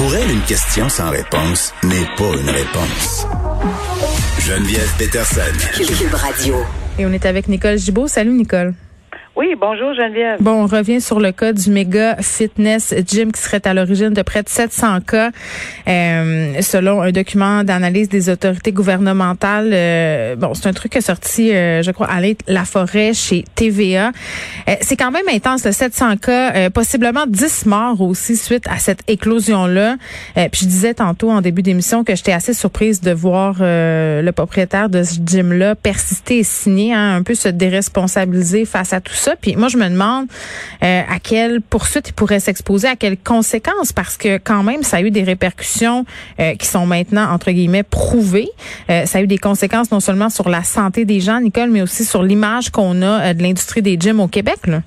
Pour elle, une question sans réponse n'est pas une réponse. Geneviève Peterson. Cube Radio. Et on est avec Nicole Gibault. Salut Nicole. Oui, bonjour Geneviève. Bon, on revient sur le cas du méga fitness gym qui serait à l'origine de près de 700 cas, euh, selon un document d'analyse des autorités gouvernementales. Euh, bon, c'est un truc qui est sorti, euh, je crois, à La Forêt chez TVA. c'est quand même intense, le 700 cas, possiblement 10 morts aussi suite à cette éclosion-là. puis je disais tantôt en début d'émission que j'étais assez surprise de voir le propriétaire de ce gym-là persister et signer, hein, un peu se déresponsabiliser face à tout ça. Puis moi, je me demande euh, à quelle poursuite il pourrait s'exposer, à quelles conséquences, parce que quand même, ça a eu des répercussions euh, qui sont maintenant, entre guillemets, prouvées. Euh, ça a eu des conséquences non seulement sur la santé des gens, Nicole, mais aussi sur l'image qu'on a de l'industrie des gyms au Québec. Là.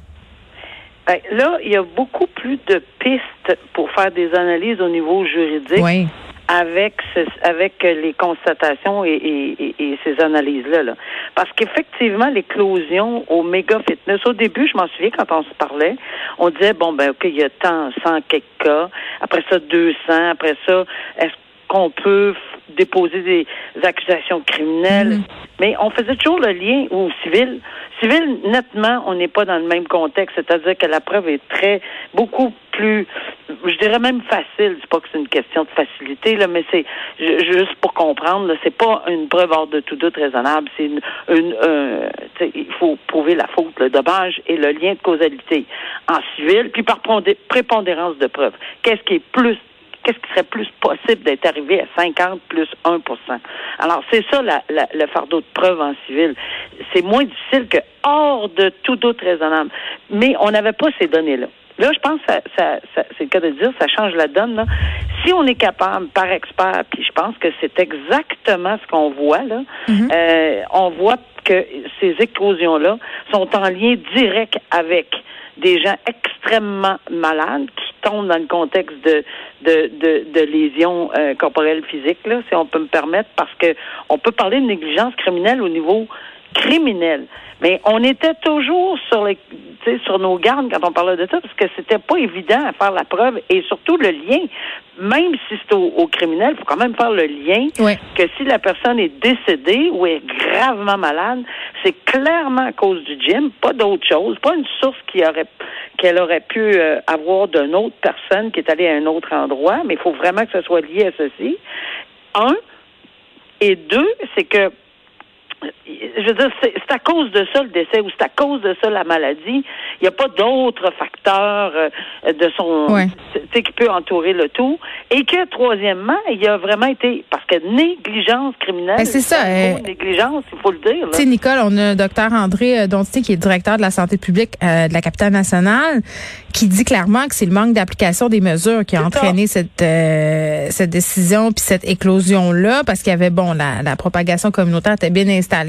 Ben, là, il y a beaucoup plus de pistes pour faire des analyses au niveau juridique. Oui avec avec les constatations et, ces analyses-là. Là. Parce qu'effectivement, l'éclosion au méga fitness, au début, je m'en souviens quand on se parlait, on disait, bon, ben, OK, il y a tant, 100 quelques cas, après ça, 200, après ça, est-ce qu'on peut déposer des accusations criminelles? Mm-hmm. Mais on faisait toujours le lien au civil. Civil, nettement, on n'est pas dans le même contexte, c'est-à-dire que la preuve est très, beaucoup plus, je dirais même facile. C'est pas que c'est une question de facilité, là, mais c'est juste pour comprendre, c'est pas une preuve hors de tout doute raisonnable. C'est une, une il faut prouver la faute, le dommage et le lien de causalité en civil, puis par prépondérance de preuve. Qu'est-ce qui est plus qu'est-ce qui serait plus possible d'être arrivé à 50 plus 1% Alors, c'est ça le fardeau de preuve en civil. C'est moins difficile que hors de tout doute raisonnable. Mais on n'avait pas ces données-là. Là, je pense que ça, c'est le cas de dire, ça change la donne. Là. Si on est capable, par expert, puis je pense que c'est exactement ce qu'on voit là, mm-hmm. euh, on voit que ces éclosions-là sont en lien direct avec des gens extrêmement malades qui tombent dans le contexte de de, de, de lésions euh, corporelles physiques, là, si on peut me permettre, parce que on peut parler de négligence criminelle au niveau criminel. Mais on était toujours sur les, sur nos gardes quand on parlait de ça, parce que c'était pas évident à faire la preuve et surtout le lien. Même si c'est au, criminel, il faut quand même faire le lien que si la personne est décédée ou est gravement malade, c'est clairement à cause du gym, pas d'autre chose, pas une source qui aurait qu'elle aurait pu euh, avoir d'une autre personne qui est allée à un autre endroit, mais il faut vraiment que ce soit lié à ceci. Un. Et deux, c'est que je veux dire, c'est à cause de ça le décès ou c'est à cause de ça la maladie. Il n'y a pas d'autres facteurs euh, de son qui peut entourer le tout. Et que troisièmement, il y a vraiment été parce que négligence criminelle. Ben, c'est ça. Euh, négligence, il faut le dire. Tu sais, Nicole, on a docteur André euh, Donti qui est directeur de la santé publique de la capitale nationale, qui dit clairement que c'est le manque d'application des mesures qui a entraîné cette cette décision puis cette éclosion là, parce qu'il y avait bon la, la propagation communautaire était bien installée à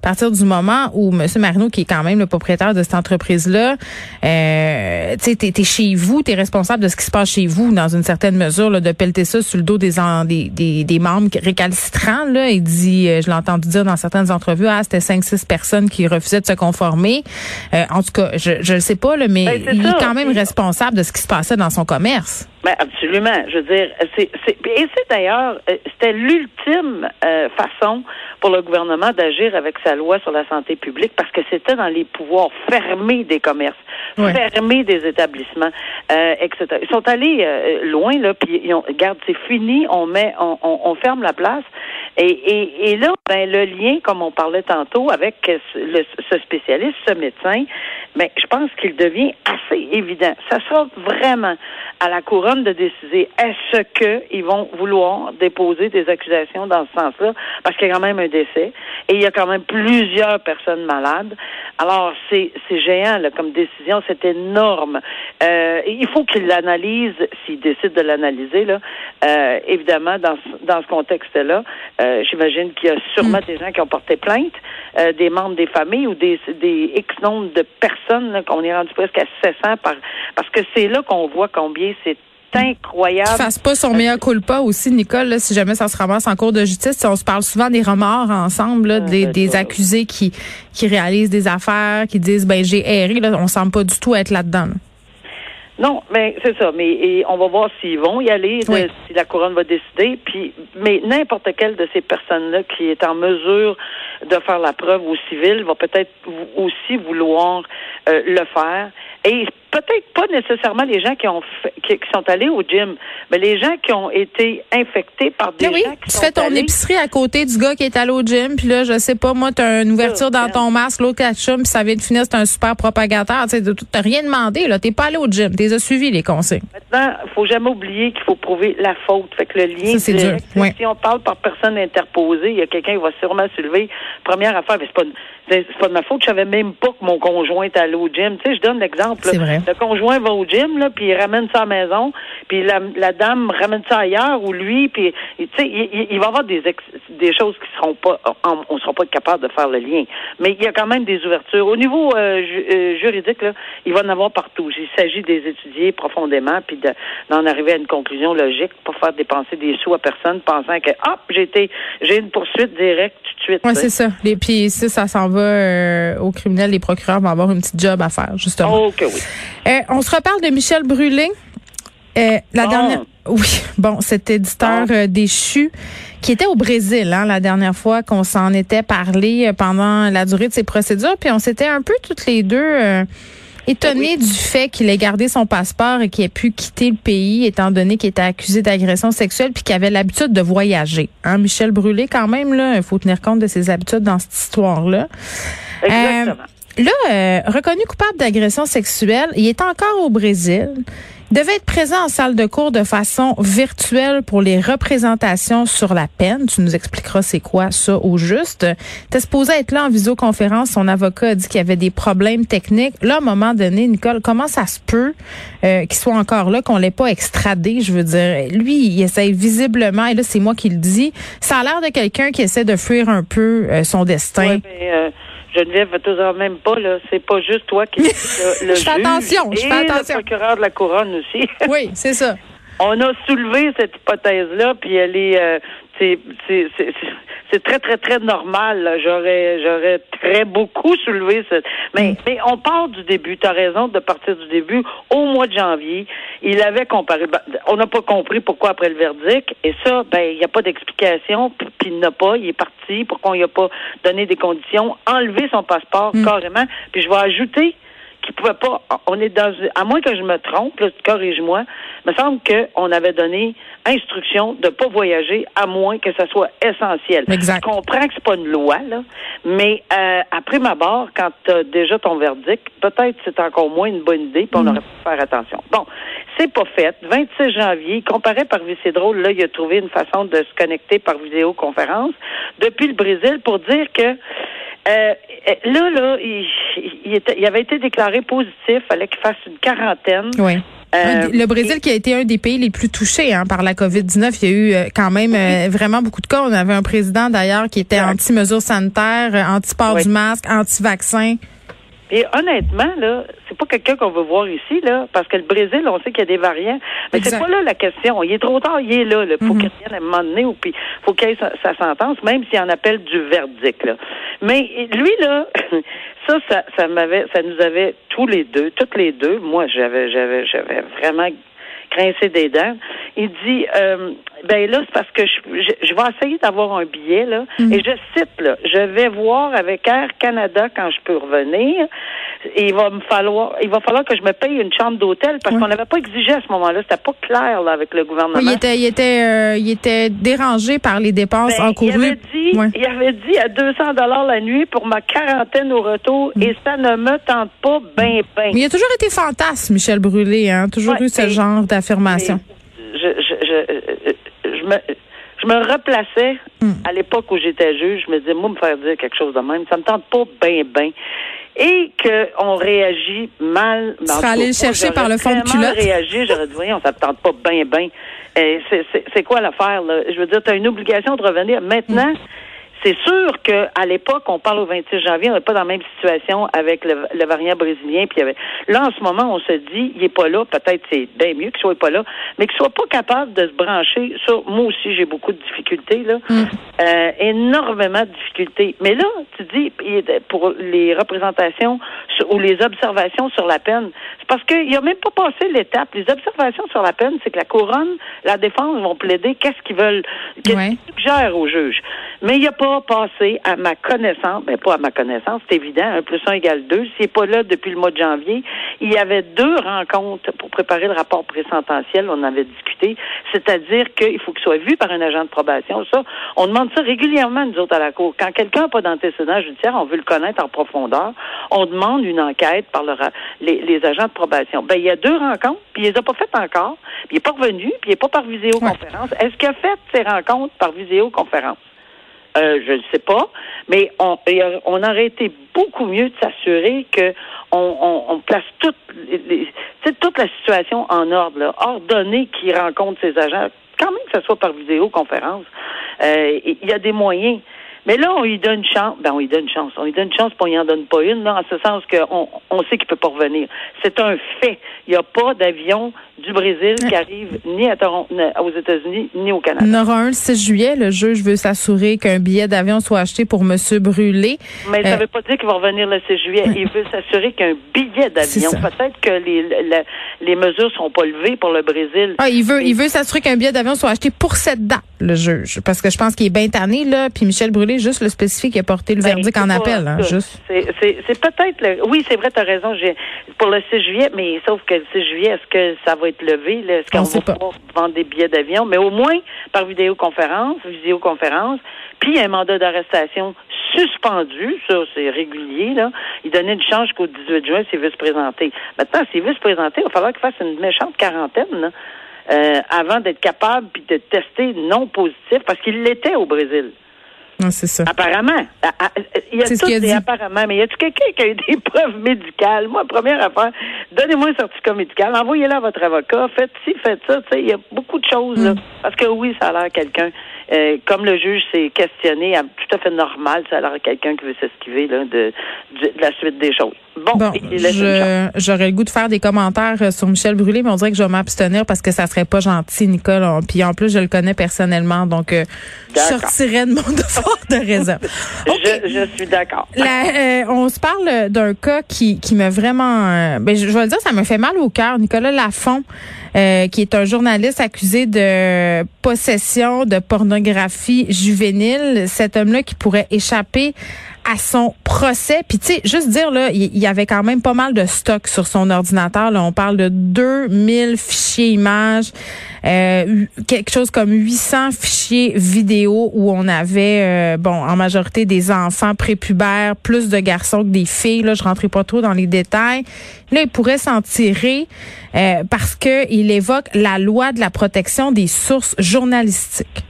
partir du moment où M. Marino, qui est quand même le propriétaire de cette entreprise-là, euh, tu sais, t'es, chez vous, t'es responsable de ce qui se passe chez vous, dans une certaine mesure, là, de pelleter ça sur le dos des, des, des, des membres récalcitrants. Là. Il dit, euh, je l'ai entendu dire dans certaines entrevues, ah, c'était 5-6 personnes qui refusaient de se conformer. Euh, en tout cas, je ne sais pas, là, mais ben, il est quand même responsable de ce qui se passait dans son commerce. Ben absolument. Je veux dire, c'est, c'est et c'est d'ailleurs, euh, c'était l'ultime euh, façon pour le gouvernement d'agir avec sa loi sur la santé publique parce que c'était dans les pouvoirs fermés des commerces, fermés des établissements, euh, etc. Ils sont allés loin là, puis ils ont, regarde, c'est fini, on met, on, on, ferme la place. Et, et, et là, ben le lien, comme on parlait tantôt, avec le, ce spécialiste, ce médecin, ben je pense qu'il devient assez évident. Ça sera vraiment à la couronne de décider est-ce qu'ils vont vouloir déposer des accusations dans ce sens-là, parce qu'il y a quand même un décès et il y a quand même plusieurs personnes malades. Alors, c'est géant là, comme décision, c'est énorme. Euh, il faut qu'il l'analyse, s'il décide de l'analyser, là, euh, évidemment, dans, dans ce contexte-là. Euh, j'imagine qu'il y a sûrement mm. des gens qui ont porté plainte, des membres des familles ou des, des X nombre de personnes, qu'on est rendu presque à 700 par, parce que c'est là qu'on voit combien c'est incroyable. Fasse pas son meilleur culpa aussi, Nicole, si jamais ça se ramasse en cours de justice. On se parle souvent des remords ensemble, ah, des, des accusés qui, qui réalisent des affaires, qui disent ben j'ai erré. Là, on semble pas du tout être là-dedans. Non, mais c'est ça. Mais et on va voir s'ils vont y aller, de- si la couronne va décider. Puis, mais n'importe quelle de ces personnes-là qui est en mesure de faire la preuve au civil va peut-être aussi vouloir euh, le faire. Et peut-être pas nécessairement les gens qui ont fait- qui, qui sont allés au gym, mais les gens qui ont été infectés par des Ah oui, qui tu sont fais ton allés- épicerie à côté du gars qui est allé au gym, puis là, je sais pas, moi, t'as une ouverture dans ton masque, l'autre ketchup, puis ça vient de finir, c'est un super propagateur. Tu sais, t'as rien demandé, là. T'es pas allé au gym, t'es as suivi les consignes. Maintenant, faut jamais oublier qu'il faut prouver la faute. Fait que le lien c'est dur, ouais. si on parle par personne interposée, il y a quelqu'un qui va sûrement se lever. Première affaire, mais c'est pas, c'est pas de ma faute. Je savais même pas que mon conjoint était allé au gym. Tu sais, je donne l'exemple. C'est vrai. Le conjoint va au gym, là, puis il ramène ça à la maison, puis la, la dame ramène ça ailleurs ou lui, puis tu sais, il, il- il va y avoir des ex- des choses qui seront pas, on, on sera pas capable de faire le lien. Mais il y a quand même des ouvertures. Au niveau euh, ju- euh, juridique, là, il va en avoir partout. Il s'agit des étudier profondément, puis de- d'en arriver à une conclusion logique, pas faire dépenser des sous à personne, pensant que hop, j'ai été, j'ai une poursuite directe tout de suite. Sais. c'est ça. Les, puis si ça s'en va euh, aux criminels, les procureurs vont avoir une petite job à faire, justement. Oh, oui. Euh, on se reparle de Michel Brûlé. Euh, la Bon. dernière, oui, bon, cet éditeur Bon. euh, déchu qui était au Brésil hein, la dernière fois qu'on s'en était parlé euh, pendant la durée de ses procédures, puis on s'était un peu toutes les deux euh, étonnées du fait qu'il ait gardé son passeport et qu'il ait pu quitter le pays, étant donné qu'il était accusé d'agression sexuelle puis qu'il avait l'habitude de voyager. Hein, Michel Brûlé, quand même, là, il faut tenir compte de ses habitudes dans cette histoire-là. Exactement. Là, euh, reconnu coupable d'agression sexuelle, il est encore au Brésil. Il devait être présent en salle de cours de façon virtuelle pour les représentations sur la peine. Tu nous expliqueras c'est quoi ça au juste. T'es supposé être là en visioconférence. Son avocat a dit qu'il y avait des problèmes techniques. Là, à un moment donné, Nicole, comment ça se peut euh, qu'il soit encore là, qu'on l'ait pas extradé? Je veux dire, lui, il essaie visiblement, et là, c'est moi qui le dis, ça a l'air de quelqu'un qui essaie de fuir un peu euh, son destin. Mais, euh, Geneviève, fais-toi même pas, là. C'est pas juste toi qui le, le Je fais juge attention, je et fais attention. le procureur de la couronne aussi. Oui, c'est ça. On a soulevé cette hypothèse-là, puis elle est, euh, c'est, c'est, c'est, c'est- c'est très, très, très normal. J'aurais, j'aurais très beaucoup soulevé cette. Mais, Mm. mais on part du début. Tu as raison de partir du début. Au mois de janvier, il avait comparé. ben, On n'a pas compris pourquoi après le verdict. Et ça, ben, il n'y a pas d'explication. Puis il n'a pas. Il est parti. Pourquoi on lui a pas donné des conditions? Enlever son passeport Mm. carrément. Puis je vais ajouter qu'il pouvait pas. On est dans, à moins que je me trompe, là, corrige-moi. Il me semble qu'on avait donné instruction de pas voyager à moins que ça soit essentiel. Exact. Je comprends que c'est pas une loi, là, mais euh, après ma barre, quand tu as déjà ton verdict, peut-être c'est encore moins une bonne idée, puis on aurait pu faire attention. Bon, c'est pas fait. 26 janvier, comparé par c'est drôle, là, il a trouvé une façon de se connecter par vidéoconférence depuis le Brésil pour dire que euh, là, là, il, il, était, il avait été déclaré positif, fallait qu'il fasse une quarantaine. Oui. Euh, le Brésil qui a été un des pays les plus touchés hein, par la COVID-19. Il y a eu euh, quand même euh, vraiment beaucoup de cas. On avait un président d'ailleurs qui était anti-mesures sanitaires, euh, anti-port Oui. du masque, anti-vaccin. Et honnêtement, là, c'est pas quelqu'un qu'on veut voir ici, là, parce que le Brésil, on sait qu'il y a des variants. Mais c'est pas là la question. Il est trop tard, il est là. Il faut Mhm. qu'il revienne à un moment donné, ou puis faut qu'il ait sa, sa sentence, même s'il en appelle du verdict. Là. Mais lui, là, ça, ça, ça m'avait, ça nous avait tous les deux, toutes les deux. Moi, j'avais, j'avais, j'avais vraiment grincé des dents. Il dit, euh, ben là, c'est parce que je, je, je vais essayer d'avoir un billet, là, et je cite, là, je vais voir avec Air Canada quand je peux revenir. Et il va me falloir, il va falloir que je me paye une chambre d'hôtel parce qu'on n'avait pas exigé à ce moment-là. C'était pas clair, là, avec le gouvernement. Oui, il était, il était, euh, il était dérangé par les dépenses Ben, il encourues. avait dit, il avait dit à 200 dollars la nuit pour ma quarantaine au retour et ça ne me tente pas ben ben. Mais il a toujours été fantasme, Michel Brûlé, hein. Toujours Ouais, eu ce genre je, je, je, je me, je me replaçais Hmm. à l'époque où j'étais juge. Je me disais, moi, me faire dire quelque chose de même, ça me tente pas ben ben. Et qu'on réagit mal. Tu serais allé le chercher par le fond de culotte. réagi, j'aurais dit, voyons, ça me tente pas ben. Euh, c'est- quoi l'affaire, là? Je veux dire, tu as une obligation de revenir. Maintenant, C'est sûr qu'à l'époque, on parle au 26 janvier, on n'est pas dans la même situation avec le, variant brésilien. Puis avait... Là, en ce moment, on se dit, il n'est pas là. Peut-être c'est bien mieux qu'il soit pas là, mais qu'il soit pas capable de se brancher. Ça, moi aussi, j'ai beaucoup de difficultés là, mm. euh, énormément de difficultés. Mais là, tu dis pour les représentations ou les observations sur la peine, c'est parce qu'il a même pas passé l'étape. Les observations sur la peine, c'est que la couronne, la défense vont plaider qu'est-ce qu'ils veulent, qu'est-ce qu'ils suggèrent au juge. Mais il n'a pas passé, à ma connaissance, mais ben, pas à ma connaissance, c'est évident, un plus un égale deux. S'il n'est pas là depuis le mois de janvier, il y avait deux rencontres pour préparer le rapport présententiel, on avait discuté, c'est-à-dire qu'il faut qu'il soit vu par un agent de probation. Ça, on demande ça régulièrement, nous autres, à la Cour. Quand quelqu'un n'a pas d'antécédent judiciaire, on veut le connaître en profondeur, on demande une enquête par les, agents de probation. Ben, il y a deux rencontres, puis il les a pas faites encore, puis il n'est pas revenu, puis il n'est pas par visioconférence. Est-ce qu'il a fait ces rencontres par visioconférence? Euh, je ne sais pas, mais on, on aurait été beaucoup mieux de s'assurer que on, place toute, toute la situation en ordre, là, ordonner qui rencontre ses agents, quand même que ce soit par vidéoconférence. Euh, il y a des moyens. Mais là, on lui donne une chance. Ben, on lui donne une chance. On lui donne une chance, puis on en donne pas une, là, en ce sens qu'on on sait qu'il peut pas revenir. C'est un fait. Il n'y a pas d'avion du Brésil qui arrive ni à Toronto, aux États-Unis, ni au Canada. Il y en aura un le 6 juillet. Le juge veut s'assurer qu'un billet d'avion soit acheté pour M. Brûlé. Mais ça ne euh, veut pas dire qu'il va revenir le 6 juillet. Il veut s'assurer qu'un billet d'avion. Peut-être que les, les, mesures sont pas levées pour le Brésil. Ah, il veut, il veut s'assurer qu'un billet d'avion soit acheté pour cette date, le juge. Parce que je pense qu'il est bien tanné, là. Puis Michel Brûlé, juste le spécifique, a porté le ben, verdict en appel. Hein, juste. C'est peut-être. Oui, c'est vrai, tu as raison. Pour le 6 juillet, mais sauf que le 6 juillet, est-ce que ça va être levé? Est-ce qu'on va pas vendre des billets d'avion? Mais au moins par vidéoconférence, visioconférence, puis un mandat d'arrestation suspendu, ça c'est régulier, là. Il donnait une chance jusqu'au 18 juin s'il veut se présenter. Maintenant, s'il veut se présenter, il va falloir qu'il fasse une méchante quarantaine, euh, avant d'être capable puis de tester non positif, parce qu'il l'était au Brésil. Ah, c'est ça. Apparemment. Ah, ah, il y a tout des apparemment, mais y a-tu quelqu'un qui a eu des preuves médicales? Moi, première affaire, donnez-moi un certificat médical, envoyez-le à votre avocat, faites ci, faites ça. Il y a beaucoup de choses, là. Mm. Parce que oui, ça a l'air quelqu'un euh, comme le juge s'est questionné, tout à fait normal, ça a l'air quelqu'un qui veut s'esquiver de, de, la suite des choses. Bon, j'aurais le goût de faire des commentaires euh, sur Michel Brûlé, mais on dirait que je vais m'abstenir parce que ça serait pas gentil, Nicole. Puis en plus, je le connais personnellement, donc euh, je sortirais de mon devoir de réserve. je, suis d'accord. on se parle d'un cas qui, qui m'a vraiment... ben, je, je vais le dire, ça me fait mal au cœur. Nicolas Lafont, qui est un journaliste accusé de possession de pornographie juvénile. Cet homme-là qui pourrait échapper à son procès. Puis tu sais, juste dire là, il y, avait quand même pas mal de stock sur son ordinateur. Là, on parle de 2000 fichiers images, euh, quelque chose comme 800 fichiers vidéo où on avait, euh, bon, en majorité des enfants prépubères, plus de garçons que des filles. Là, je rentrais pas trop dans les détails. Là, il pourrait s'en tirer euh, parce que il évoque la loi de la protection des sources journalistiques.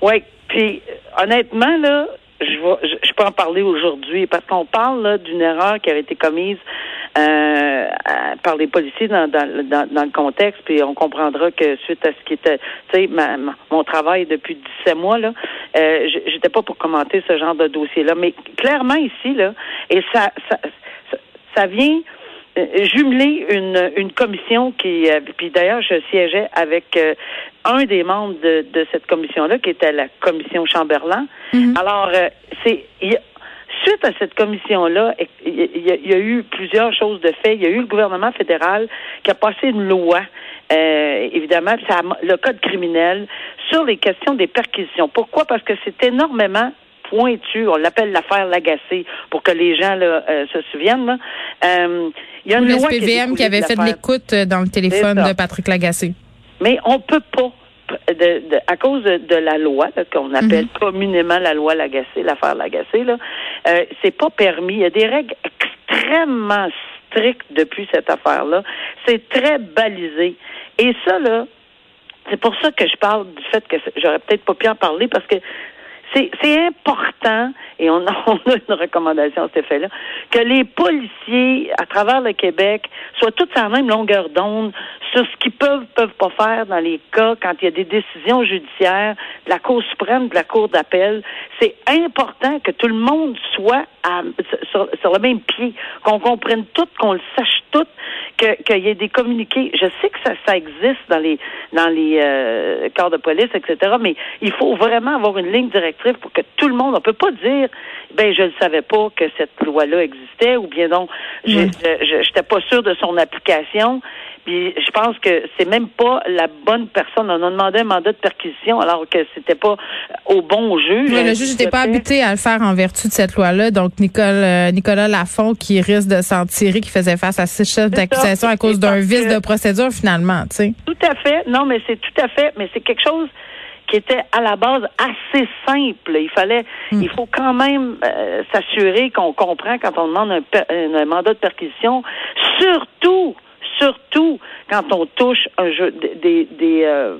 Oui, puis honnêtement là, je, je, peux en parler aujourd'hui parce qu'on parle d'une erreur qui avait été commise euh, par les policiers dans, dans, le contexte, puis on comprendra que suite à ce qui était, tu sais, mon travail depuis 17 mois là, euh, j'étais pas pour commenter ce genre de dossier-là, mais clairement ici là, et ça, ça, ça vient jumeler une, une commission qui, euh, puis d'ailleurs, je siégeais avec euh, un des membres de, de cette commission-là, qui était la commission Chamberlain. Mhm. Alors, c'est suite à cette commission-là, il y, a eu plusieurs choses de fait. Il y a eu le gouvernement fédéral qui a passé une loi, euh, évidemment, ça, le code criminel, sur les questions des perquisitions. Pourquoi? Parce que c'est énormément pointu. On l'appelle l'affaire Lagacé pour que les gens là, euh, se souviennent. Là. Euh, il y a une loi qui, qui avait fait l'écoute euh, dans le téléphone de Patrick Lagacé. Mais on peut pas de, à cause de, la loi qu'on appelle mhm. communément la loi Lagacé, l'affaire Lagacé, là, euh, c'est pas permis. Il y a des règles extrêmement strictes depuis cette affaire-là. C'est très balisé. Et ça, là, c'est pour ça que je parle du fait que j'aurais peut-être pas pu en parler parce que c'est important, et on a, on a une recommandation à cet effet-là, que les policiers à travers le Québec soient tous à la même longueur d'onde sur ce qu'ils peuvent, peuvent pas faire dans les cas quand il y a des décisions judiciaires de la Cour suprême, de la Cour d'appel. C'est important que tout le monde soit sur, sur, le même pied, qu'on comprenne tout, qu'on le sache tout, qu'il y ait des communiqués. Je sais que ça, ça existe dans les dans les euh, corps de police, etc. Mais il faut vraiment avoir une ligne directrice pour que tout le monde. On peut pas dire, ben je ne savais pas que cette loi-là existait, ou bien donc je n'étais pas sûr de son application. Puis je pense que c'est même pas la bonne personne. On a demandé un mandat de perquisition alors que c'était pas au bon juge. le juge n'était pas habité à le faire en vertu de cette loi-là. Donc Nicolas, euh, Nicolas Lafont qui risque de s'en tirer, qui faisait face à six chefs d'accusation à cause d'un vice de procédure finalement. Tu sais. Tout à fait. Non, mais c'est tout à fait. Mais c'est quelque chose qui était à la base assez simple. Il fallait, hmm. il faut quand même euh, s'assurer qu'on comprend quand on demande un, un mandat de perquisition, surtout surtout quand on touche un jeu, des, des, euh,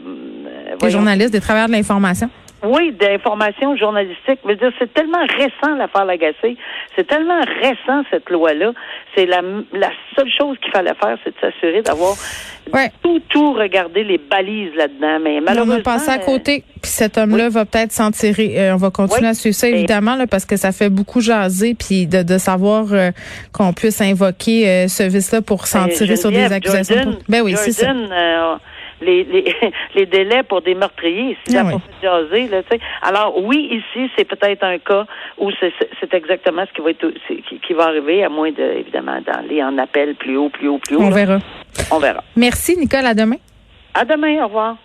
des journalistes, des travailleurs de l'information. Oui, d'informations journalistiques. Je veux dire, c'est tellement récent l'affaire Lagacé. C'est tellement récent cette loi-là. C'est la, la seule chose qu'il fallait faire, c'est de s'assurer d'avoir tout, tout regardé les balises là-dedans. Mais malheureusement. On va passer à côté. Puis cet homme-là va peut-être s'en tirer. Euh, on va continuer à suivre ça, évidemment, là, parce que ça fait beaucoup jaser. Puis de, de savoir euh, qu'on puisse invoquer euh, ce vice-là pour s'en tirer sur des accusations. ben oui, c'est ça les, les, les délais pour des meurtriers. Si ah jaser, là, Alors oui, ici, c'est peut-être un cas où c'est exactement ce qui va être qui, qui, va arriver, à moins de évidemment d'aller en appel plus haut, plus haut, plus haut. On verra. On verra. Merci, Nicole. À demain. À demain. Au revoir.